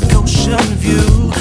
like ocean view.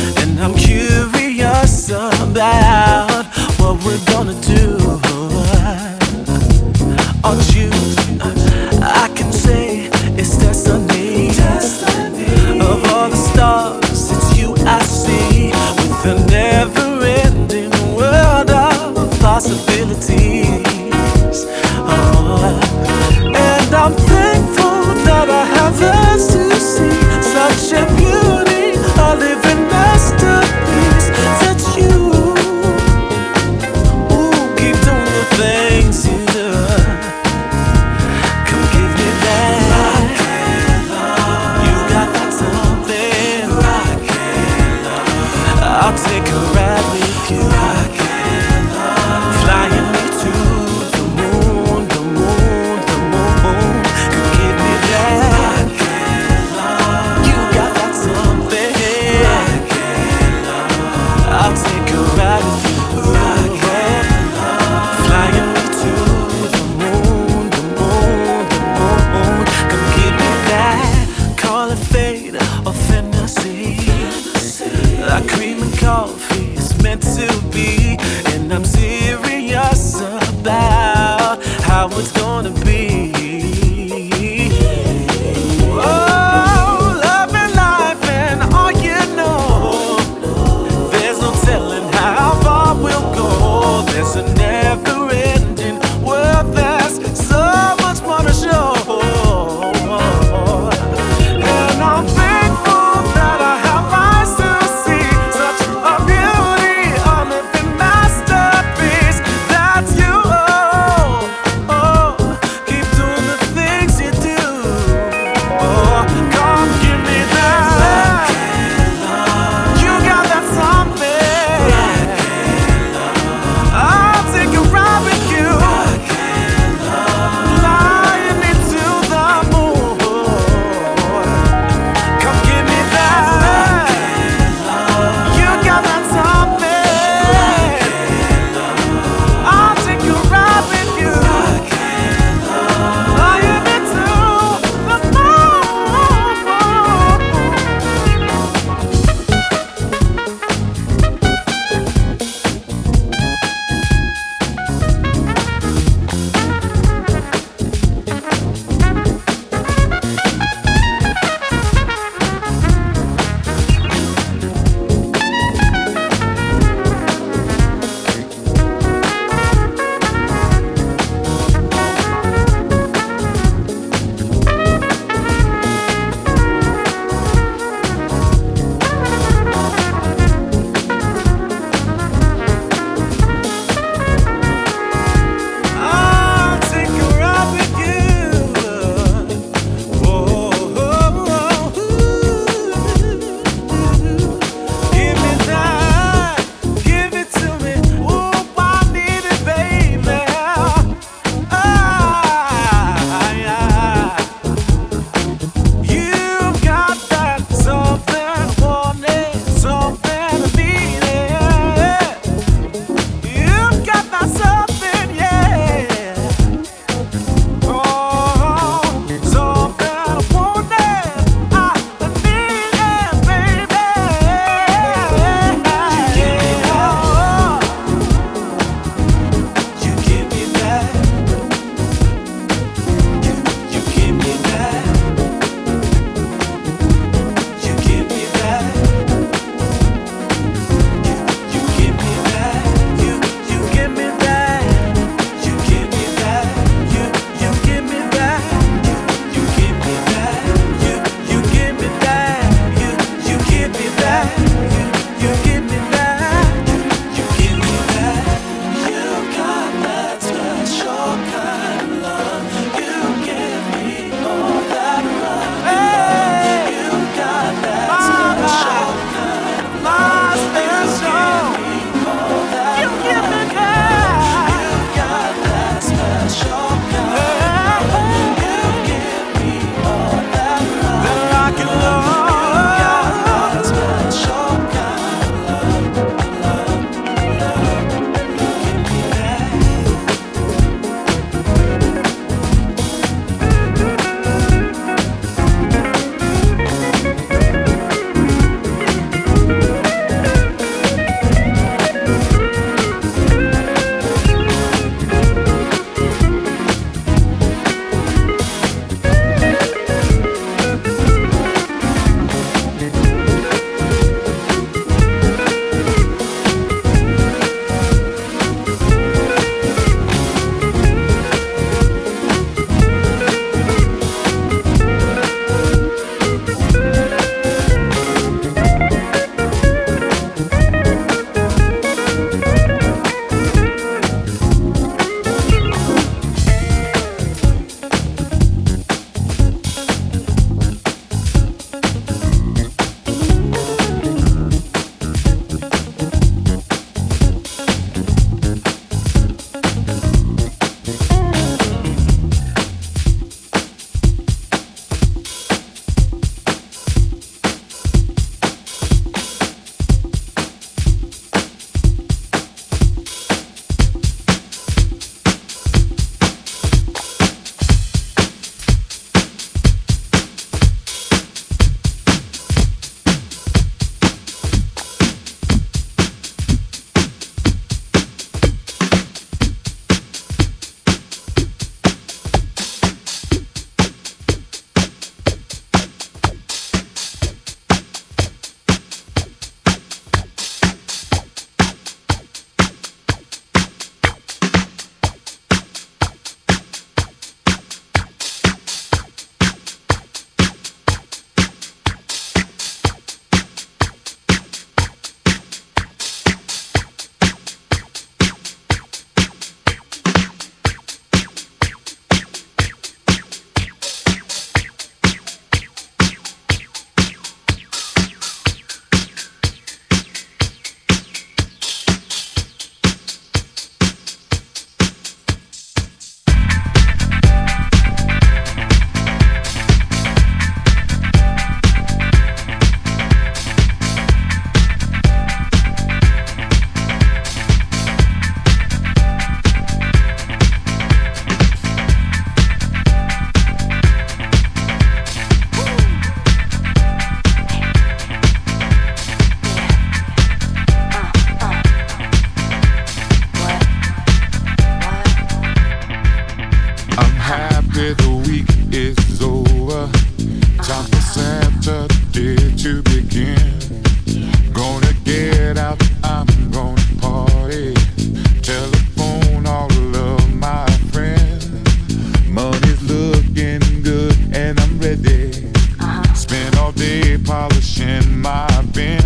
washing my bin.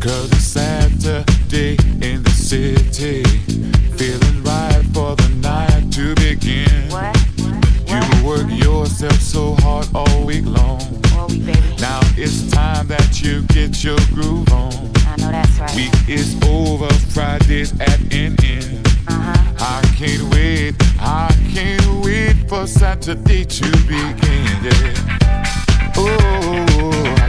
Cause it's Saturday in the city. Feeling right for the night to begin. What? What? You work yourself so hard all week long. Now it's time that you get your groove on. I right. Week is over, Friday's at an end. Uh-huh. I can't wait, I can't wait for Saturday to begin. Yeah. Oh.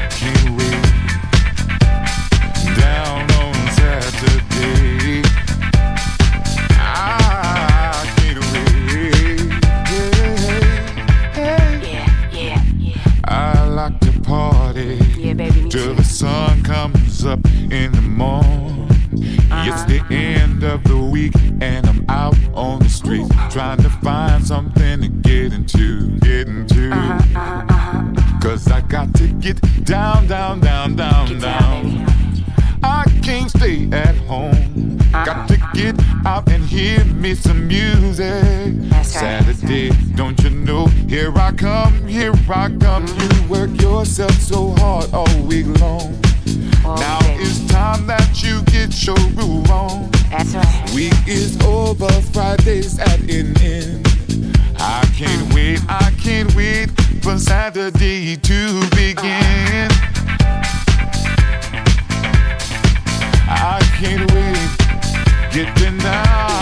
In the morning. It's the end of the week and I'm out on the street trying to find something to get into, get into. Cause I got to get down, down, down, down, Get down. down. I can't stay at home. Got to get out and hear me some music. Right, Saturday, don't you know? Here I come, here I come. You work yourself so hard all week long. All now it's time that you get your groove on. That's right. Week is over, Friday's at an end. I can't wait, I can't wait for Saturday to begin. I can't wait, getting down. uh,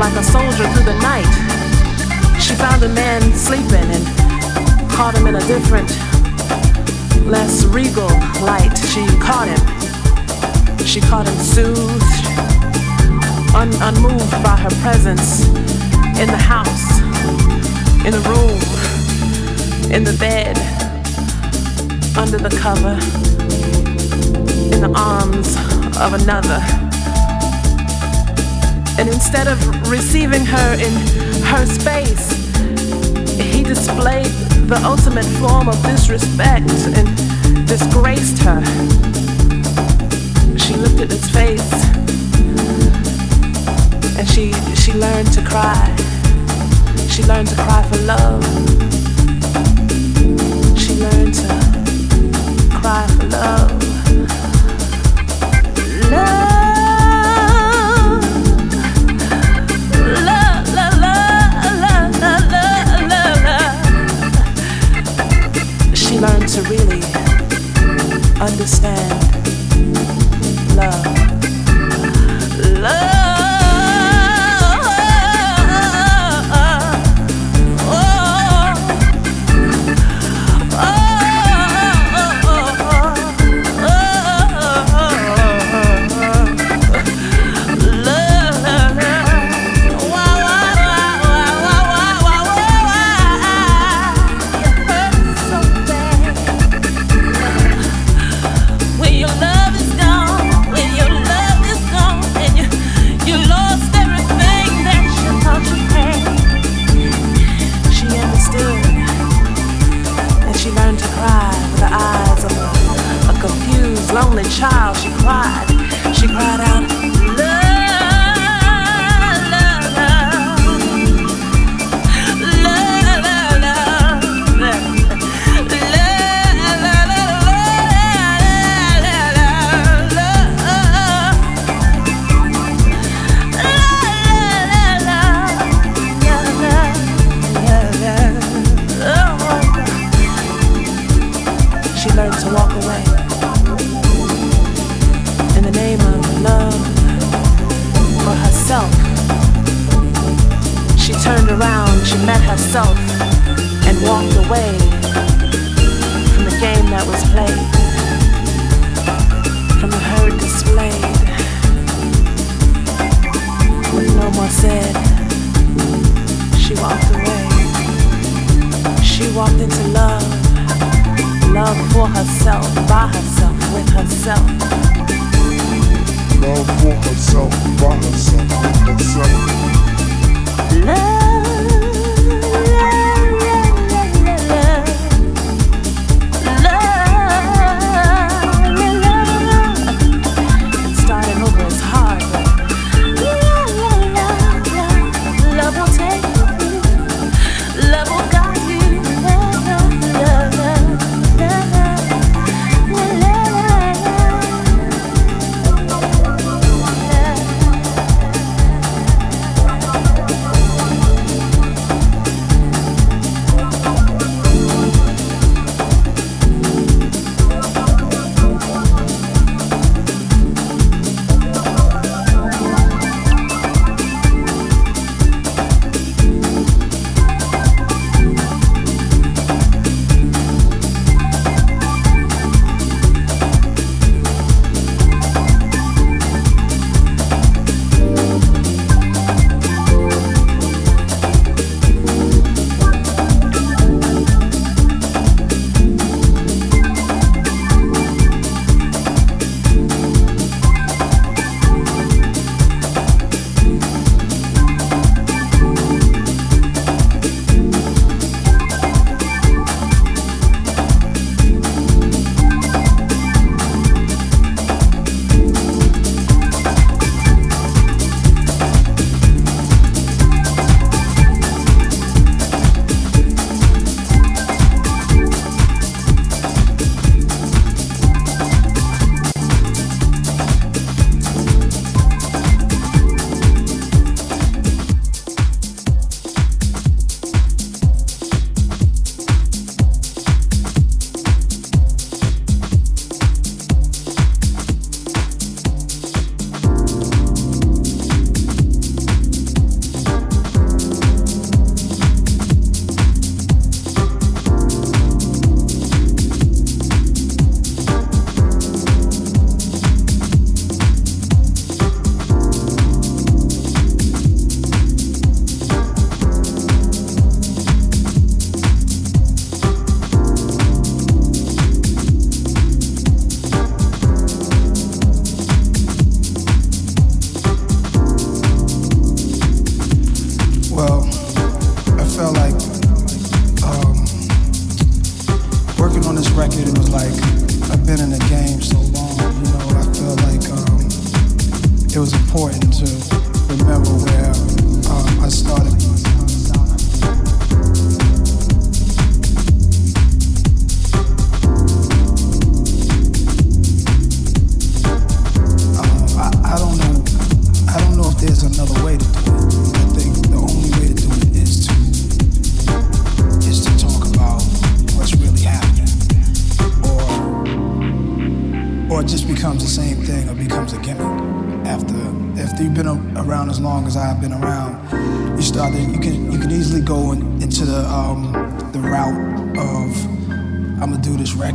like a soldier through the night. She found a man sleeping and caught him in a different, less regal light. She caught him. She caught him soothed, un- unmoved by her presence in the house, in the room, in the bed, under the cover, in the arms of another. And instead of receiving her in her space, he displayed the ultimate form of disrespect and disgraced her. She looked at his face and she she learned to cry. She learned to cry for love. She learned to cry for love. Love learn to really understand. lonely child, she cried. She cried out, around, she met herself and walked away from the game that was played, from the herd displayed. With no more said, she walked away. She walked into love, love for herself, by herself, with herself. Love for herself, by herself, with herself. Love.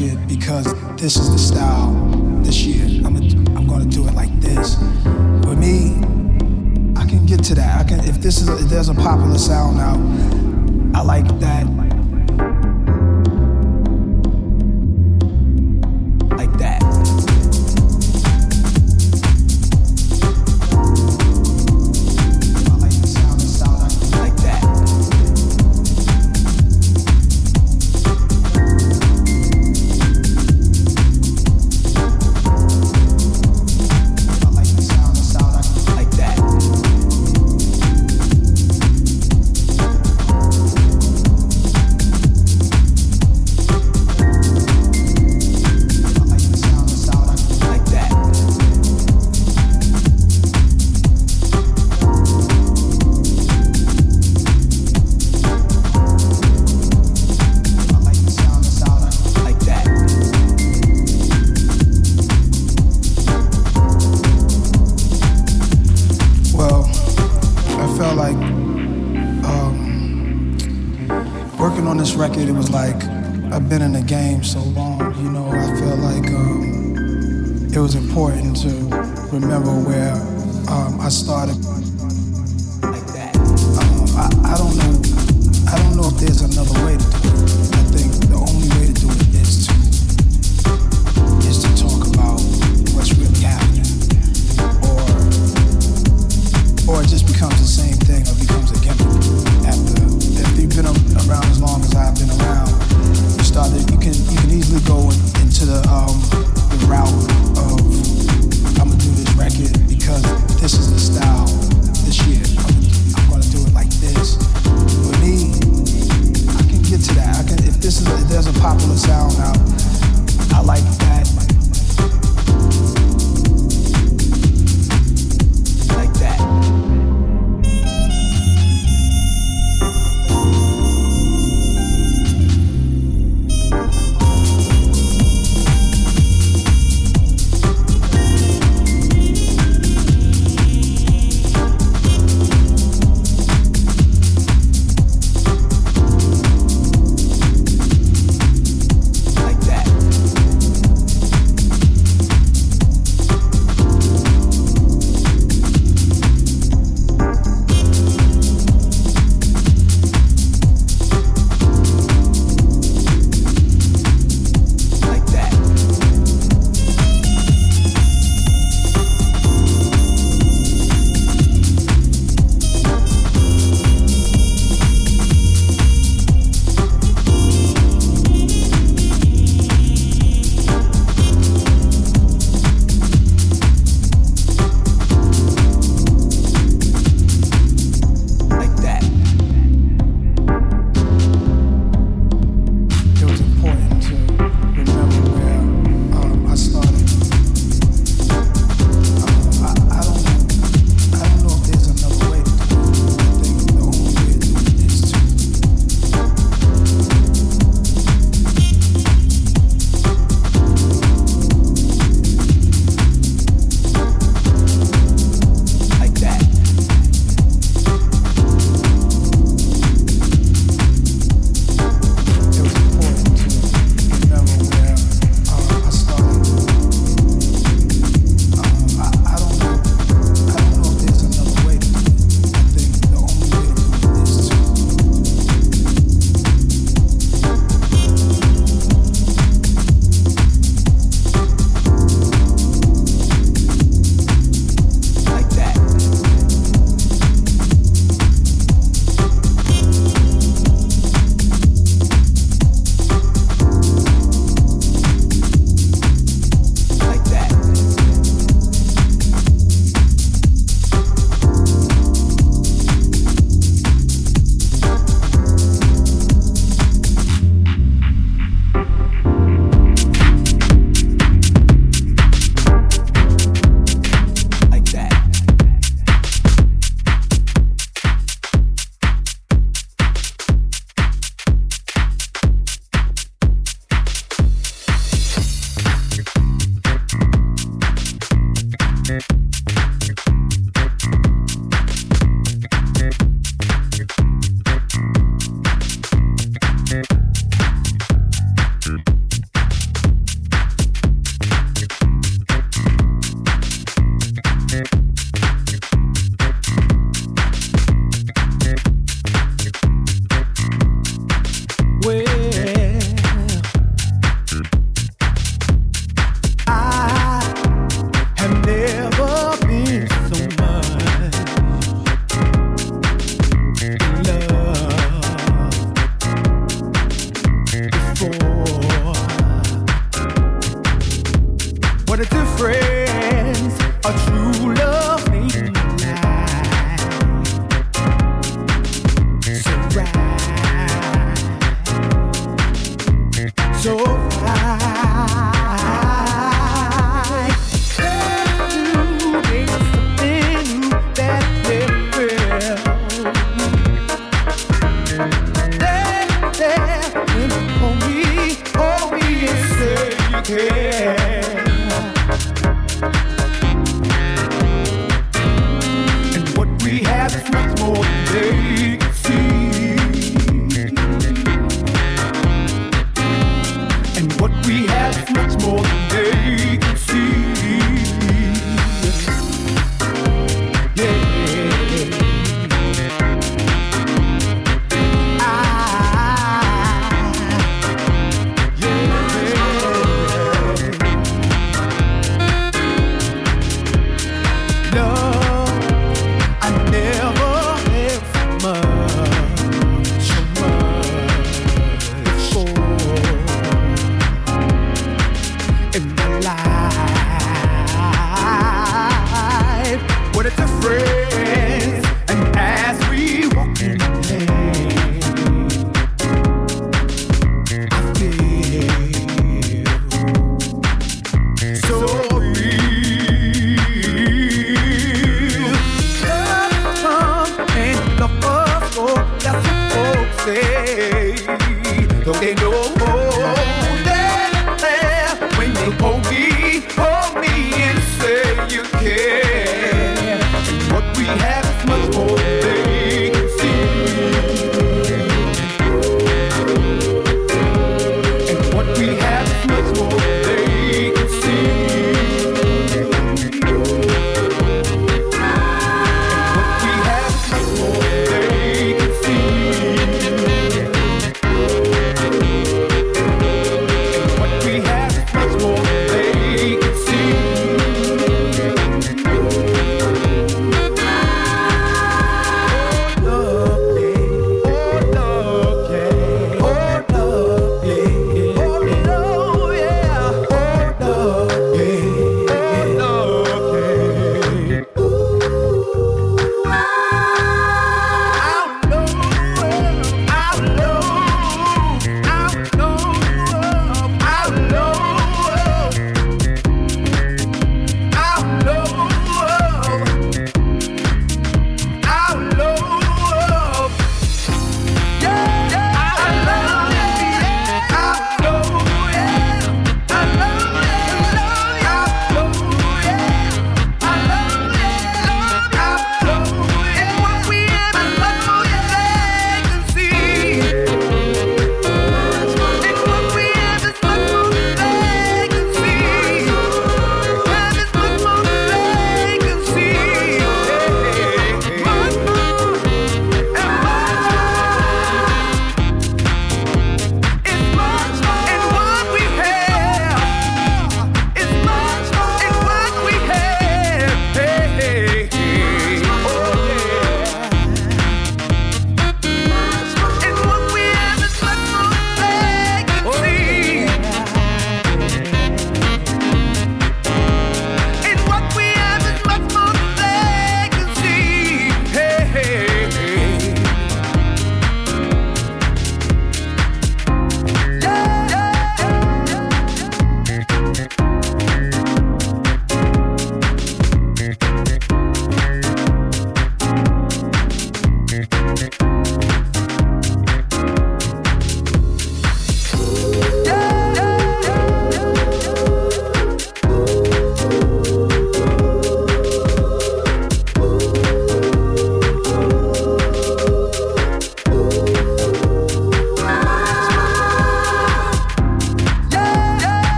it because this is the style this year. I'm, a, I'm gonna do it like this. For me, I can get to that. I can if this is a, if there's a popular sound out, I like that. What a difference a true love?